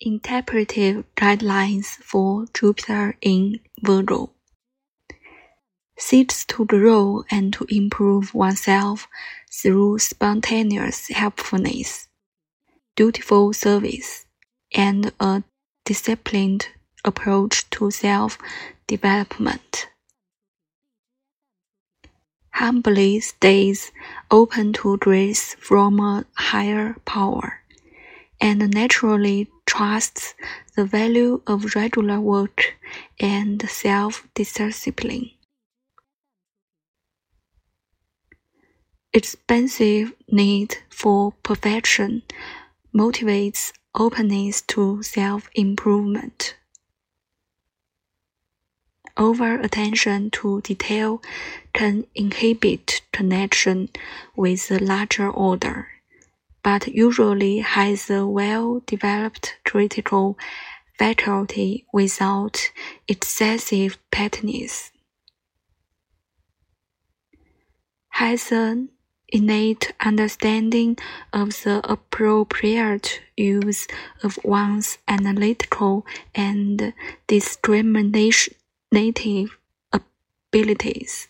Interpretive guidelines for Jupiter in Virgo seeks to grow and to improve oneself through spontaneous helpfulness, dutiful service, and a disciplined approach to self development. Humbly stays open to grace from a higher power, and naturally trusts the value of regular work and self discipline. Expensive need for perfection motivates openness to self improvement. Over attention to detail can inhibit connection with the larger order, but usually has a well developed critical faculty without excessive pettiness. Has an innate understanding of the appropriate use of one's analytical and discriminative abilities.